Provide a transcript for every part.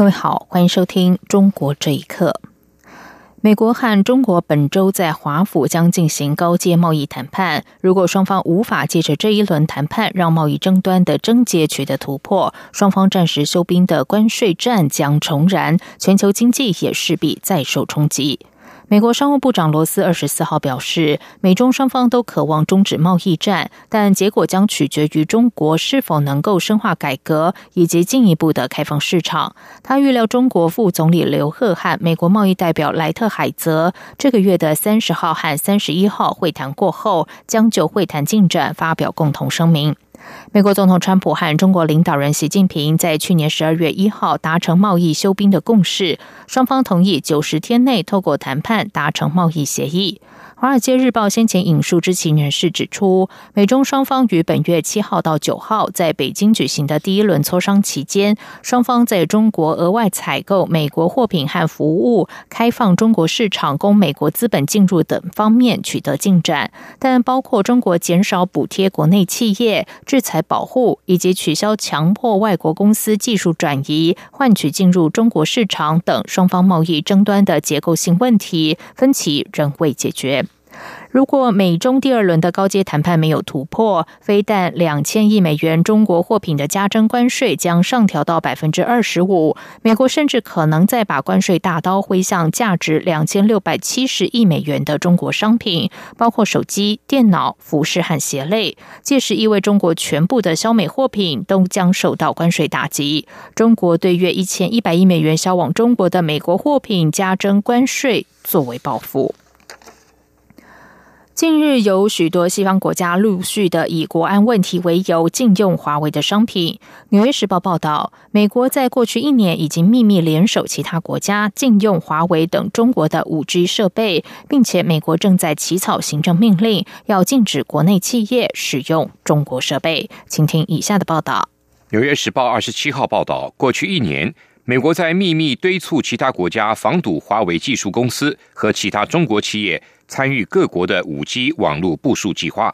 各位好，欢迎收听《中国这一刻》。美国和中国本周在华府将进行高阶贸易谈判。如果双方无法借着这一轮谈判让贸易争端的症结取得突破，双方暂时休兵的关税战将重燃，全球经济也势必再受冲击。美国商务部长罗斯二十四号表示，美中双方都渴望终止贸易战，但结果将取决于中国是否能够深化改革以及进一步的开放市场。他预料，中国副总理刘鹤和美国贸易代表莱特海泽这个月的三十号和三十一号会谈过后，将就会谈进展发表共同声明。美国总统川普和中国领导人习近平在去年十二月一号达成贸易休兵的共识，双方同意九十天内透过谈判达成贸易协议。《华尔街日报》先前引述知情人士指出，美中双方于本月七号到九号在北京举行的第一轮磋商期间，双方在中国额外采购美国货品和服务、开放中国市场供美国资本进入等方面取得进展，但包括中国减少补贴国内企业、制裁保护以及取消强迫外国公司技术转移换取进入中国市场等双方贸易争端的结构性问题分歧仍未解决。如果美中第二轮的高阶谈判没有突破，非但两千亿美元中国货品的加征关税将上调到百分之二十五，美国甚至可能再把关税大刀挥向价值两千六百七十亿美元的中国商品，包括手机、电脑、服饰和鞋类。届时意味中国全部的销美货品都将受到关税打击。中国对约一千一百亿美元销往中国的美国货品加征关税，作为报复。近日，有许多西方国家陆续的以国安问题为由禁用华为的商品。《纽约时报》报道，美国在过去一年已经秘密联手其他国家禁用华为等中国的五 G 设备，并且美国正在起草行政命令，要禁止国内企业使用中国设备。请听以下的报道。《纽约时报》二十七号报道，过去一年，美国在秘密敦促其他国家防堵华为技术公司和其他中国企业。参与各国的五 G 网络部署计划。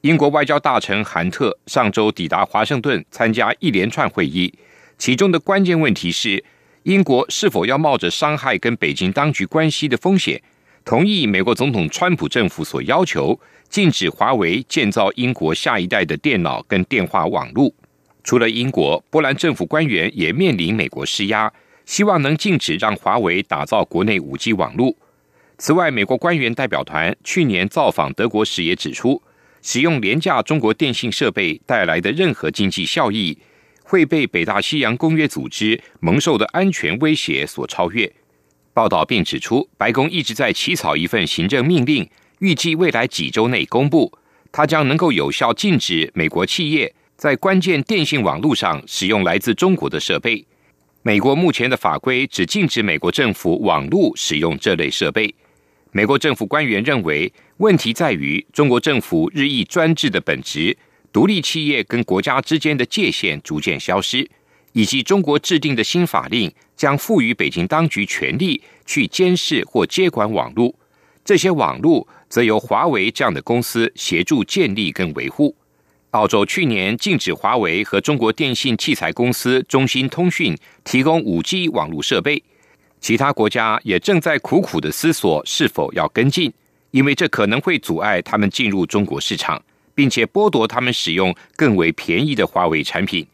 英国外交大臣韩特上周抵达华盛顿，参加一连串会议。其中的关键问题是，英国是否要冒着伤害跟北京当局关系的风险，同意美国总统川普政府所要求，禁止华为建造英国下一代的电脑跟电话网络。除了英国，波兰政府官员也面临美国施压，希望能禁止让华为打造国内五 G 网络。此外，美国官员代表团去年造访德国时也指出，使用廉价中国电信设备带来的任何经济效益，会被北大西洋公约组织蒙受的安全威胁所超越。报道并指出，白宫一直在起草一份行政命令，预计未来几周内公布，它将能够有效禁止美国企业在关键电信网络上使用来自中国的设备。美国目前的法规只禁止美国政府网络使用这类设备。美国政府官员认为，问题在于中国政府日益专制的本质，独立企业跟国家之间的界限逐渐消失，以及中国制定的新法令将赋予北京当局权力去监视或接管网络，这些网络则由华为这样的公司协助建立跟维护。澳洲去年禁止华为和中国电信器材公司中兴通讯提供五 G 网络设备。其他国家也正在苦苦的思索是否要跟进，因为这可能会阻碍他们进入中国市场，并且剥夺他们使用更为便宜的华为产品。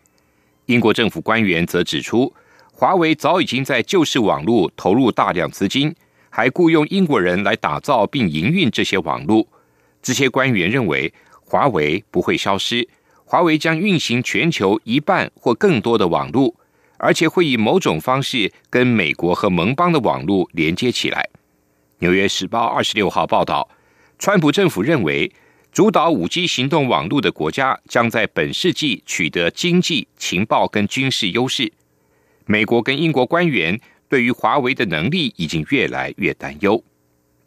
英国政府官员则指出，华为早已经在旧式网络投入大量资金，还雇佣英国人来打造并营运这些网络。这些官员认为，华为不会消失，华为将运行全球一半或更多的网络。而且会以某种方式跟美国和盟邦的网络连接起来。《纽约时报》二十六号报道，川普政府认为，主导五 G 行动网络的国家将在本世纪取得经济、情报跟军事优势。美国跟英国官员对于华为的能力已经越来越担忧。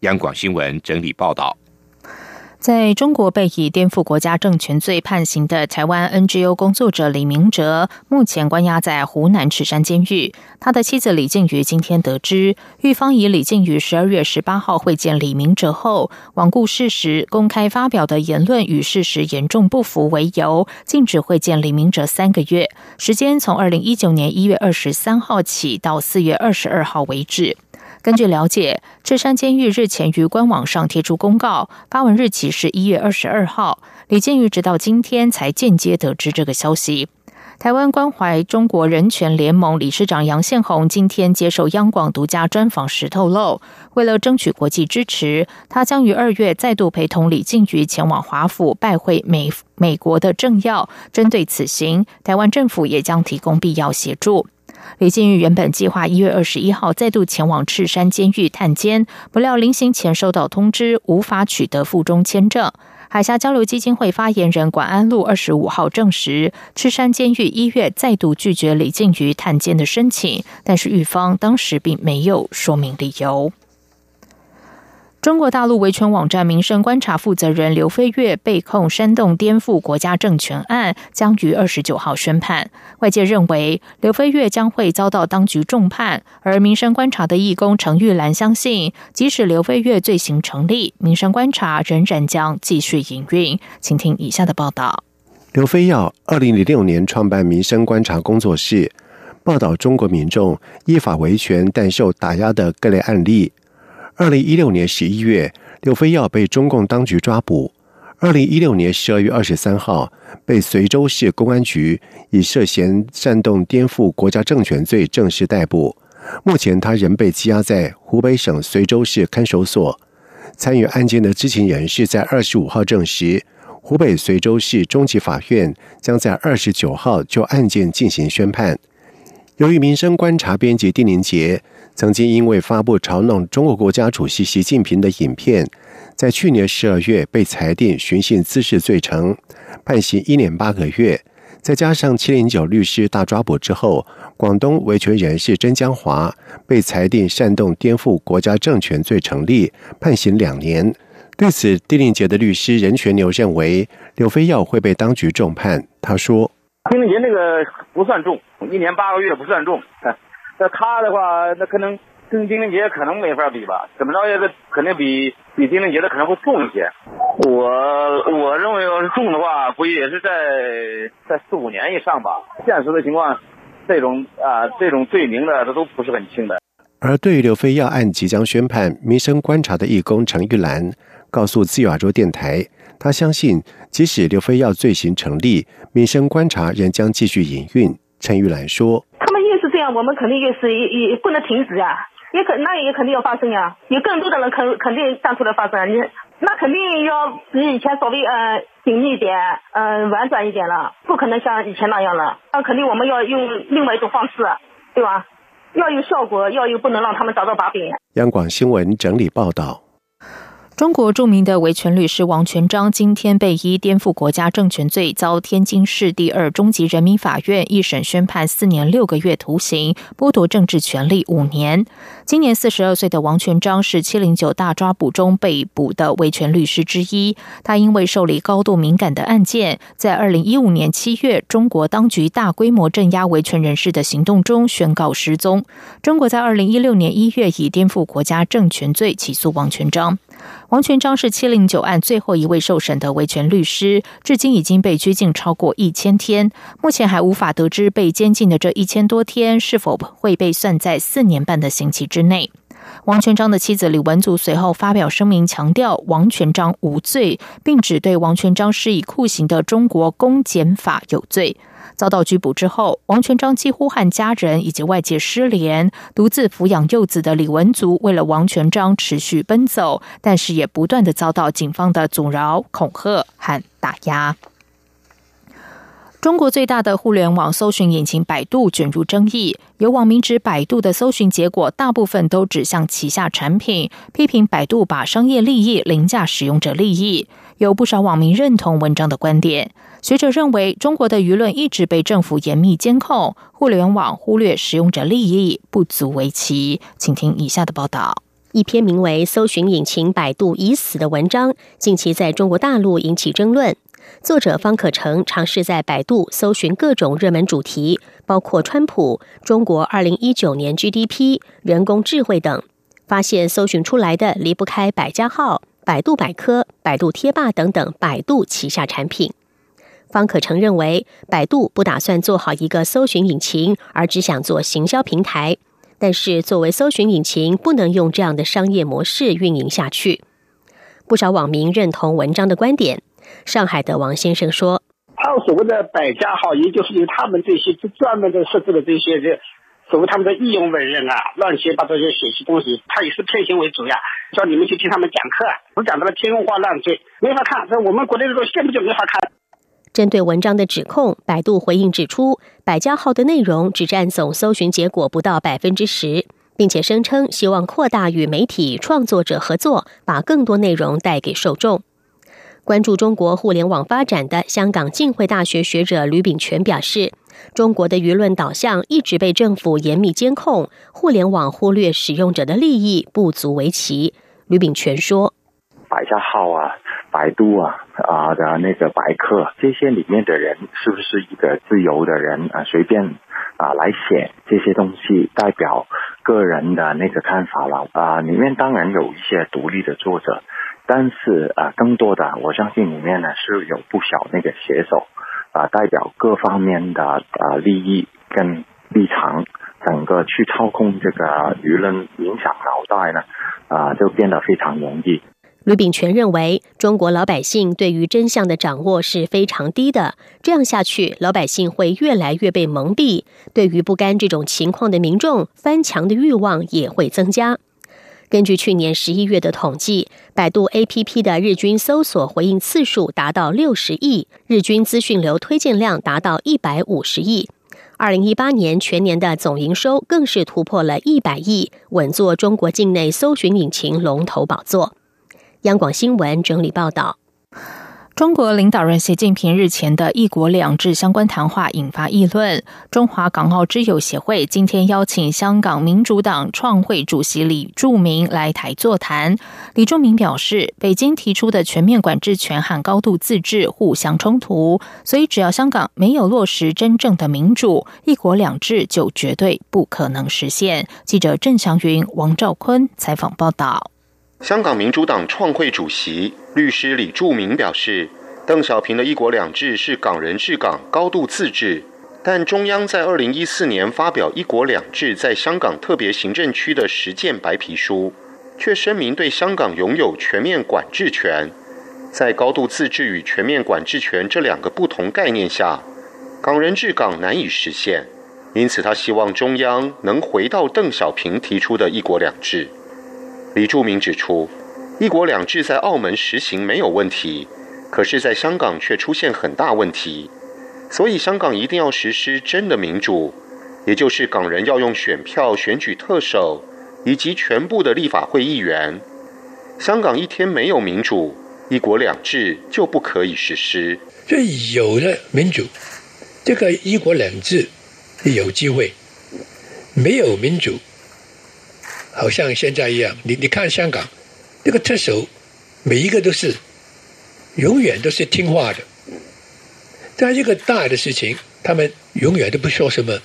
央广新闻整理报道。在中国被以颠覆国家政权罪判刑的台湾 NGO 工作者李明哲，目前关押在湖南赤山监狱。他的妻子李静瑜今天得知，狱方以李静瑜十二月十八号会见李明哲后，罔顾事实、公开发表的言论与事实严重不符为由，禁止会见李明哲三个月，时间从二零一九年一月二十三号起到四月二十二号为止。根据了解，智山监狱日前于官网上贴出公告，发文日期是一月二十二号。李建瑜直到今天才间接得知这个消息。台湾关怀中国人权联盟理事长杨宪宏今天接受央广独家专访时透露，为了争取国际支持，他将于二月再度陪同李静瑜前往华府拜会美美国的政要。针对此行，台湾政府也将提供必要协助。李静玉原本计划一月二十一号再度前往赤山监狱探监，不料临行前收到通知，无法取得附中签证。海峡交流基金会发言人管安路二十五号证实，赤山监狱一月再度拒绝李静瑜探监的申请，但是狱方当时并没有说明理由。中国大陆维权网站民生观察负责人刘飞跃被控煽动颠覆国家政权案，将于二十九号宣判。外界认为刘飞跃将会遭到当局重判，而民生观察的义工程玉兰相信，即使刘飞跃罪行成立，民生观察仍然将继续营运。请听以下的报道：刘飞耀二零零六年创办民生观察工作室，报道中国民众依法维权但受打压的各类案例。二零一六年十一月，刘飞耀被中共当局抓捕。二零一六年十二月二十三号，被随州市公安局以涉嫌煽动颠覆国家政权罪正式逮捕。目前，他仍被羁押在湖北省随州市看守所。参与案件的知情人士在二十五号证实，湖北随州市中级法院将在二十九号就案件进行宣判。由于民生观察编辑丁林杰。曾经因为发布嘲弄中国国家主席习近平的影片，在去年十二月被裁定寻衅滋事罪成，判刑一年八个月。再加上七零九律师大抓捕之后，广东维权人士曾江华被裁定煽动颠覆国家政权罪成立，判刑两年。对此，丁令杰的律师任全牛认为，刘飞耀会被当局重判。他说：“丁令杰那个不算重，一年八个月不算重。”那他的话，那可能跟丁玲杰可能没法比吧？怎么着也得肯定比比丁玲杰的可能会重一些。我我认为要是重的话，估计也是在在四五年以上吧。现实的情况，这种啊这种罪名的，这都不是很轻的。而对于刘飞耀案即将宣判，民生观察的义工陈玉兰告诉自由亚洲电台，他相信即使刘飞耀罪行成立，民生观察仍将继续营运。陈玉兰说。是这样我们肯定也是也也不能停止呀，也肯那也肯定要发生呀，有更多的人肯肯定站出来发声，你那肯定要比以前稍微呃紧密一点，嗯婉转一点了，不可能像以前那样了，那肯定我们要用另外一种方式，对吧？要有效果，要有不能让他们找到把柄。央广新闻整理报道。中国著名的维权律师王全章今天被依颠覆国家政权罪遭天津市第二中级人民法院一审宣判四年六个月徒刑，剥夺政治权利五年。今年四十二岁的王全章是七零九大抓捕中被捕的维权律师之一。他因为受理高度敏感的案件，在二零一五年七月，中国当局大规模镇压维权人士的行动中宣告失踪。中国在二零一六年一月以颠覆国家政权罪起诉王全章。王全章是七零九案最后一位受审的维权律师，至今已经被拘禁超过一千天，目前还无法得知被监禁的这一千多天是否会被算在四年半的刑期之内。王全章的妻子李文祖随后发表声明，强调王全章无罪，并指对王全章施以酷刑的中国公检法有罪。遭到拘捕之后，王全章几乎和家人以及外界失联，独自抚养幼子的李文族为了王全章持续奔走，但是也不断的遭到警方的阻挠、恐吓和打压。中国最大的互联网搜寻引擎百度卷入争议，有网民指百度的搜寻结果大部分都指向旗下产品，批评百度把商业利益凌驾使用者利益。有不少网民认同文章的观点。学者认为，中国的舆论一直被政府严密监控，互联网忽略使用者利益不足为奇。请听以下的报道：一篇名为《搜寻引擎百度已死》的文章，近期在中国大陆引起争论。作者方可成尝试在百度搜寻各种热门主题，包括川普、中国二零一九年 GDP、人工智慧等，发现搜寻出来的离不开百家号、百度百科、百度贴吧等等百度旗下产品。方可成认为，百度不打算做好一个搜寻引擎，而只想做行销平台。但是，作为搜寻引擎，不能用这样的商业模式运营下去。不少网民认同文章的观点。上海的王先生说：“还有所谓的百家号，也就是由他们这些专门的设置的这些这所谓他们的义勇文人啊，乱七八糟就写些东西，他也是骗钱为主呀。叫你们去听他们讲课，我讲的了天花乱坠，没法看。在我们国内的东西根本就没法看。”针对文章的指控，百度回应指出，百家号的内容只占总搜寻结果不到百分之十，并且声称希望扩大与媒体创作者合作，把更多内容带给受众。关注中国互联网发展的香港浸会大学学者吕炳全表示，中国的舆论导向一直被政府严密监控，互联网忽略使用者的利益不足为奇。吕炳全说：“百家号啊，百度啊啊的那个百科，这些里面的人是不是一个自由的人啊？随便啊来写这些东西，代表个人的那个看法了啊？里面当然有一些独立的作者。”但是啊，更多的我相信里面呢是有不少那个写手啊，代表各方面的啊利益跟立场，整个去操控这个舆论、影响脑袋呢啊，就变得非常容易。吕炳全认为，中国老百姓对于真相的掌握是非常低的，这样下去，老百姓会越来越被蒙蔽，对于不甘这种情况的民众，翻墙的欲望也会增加。根据去年十一月的统计，百度 APP 的日均搜索回应次数达到六十亿，日均资讯流推荐量达到一百五十亿。二零一八年全年的总营收更是突破了一百亿，稳坐中国境内搜寻引擎龙头宝座。央广新闻整理报道。中国领导人习近平日前的一国两制相关谈话引发议论。中华港澳之友协会今天邀请香港民主党创会主席李柱铭来台座谈。李柱铭表示，北京提出的全面管制权和高度自治互相冲突，所以只要香港没有落实真正的民主，一国两制就绝对不可能实现。记者郑祥云、王兆坤采访报道。香港民主党创会主席、律师李柱铭表示，邓小平的一国两制是港人治港、高度自治，但中央在二零一四年发表一国两制在香港特别行政区的实践白皮书，却声明对香港拥有全面管制权。在高度自治与全面管制权这两个不同概念下，港人治港难以实现，因此他希望中央能回到邓小平提出的一国两制。李柱铭指出，一国两制在澳门实行没有问题，可是，在香港却出现很大问题，所以香港一定要实施真的民主，也就是港人要用选票选举特首以及全部的立法会议员。香港一天没有民主，一国两制就不可以实施。这有了民主，这个一国两制有机会；没有民主。好像现在一样，你你看香港，这个特首每一个都是永远都是听话的，在一个大的事情，他们永远都不说什么。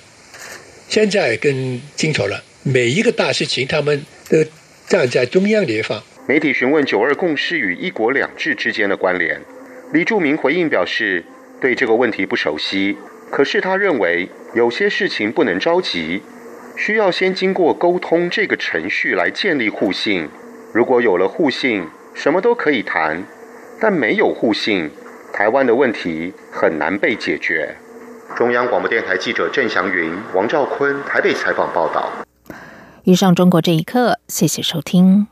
现在更清楚了，每一个大事情，他们都站在中央地方。媒体询问“九二共识”与“一国两制”之间的关联，李柱铭回应表示，对这个问题不熟悉，可是他认为有些事情不能着急。需要先经过沟通这个程序来建立互信。如果有了互信，什么都可以谈；但没有互信，台湾的问题很难被解决。中央广播电台记者郑祥云、王兆坤台北采访报道。以上中国这一刻，谢谢收听。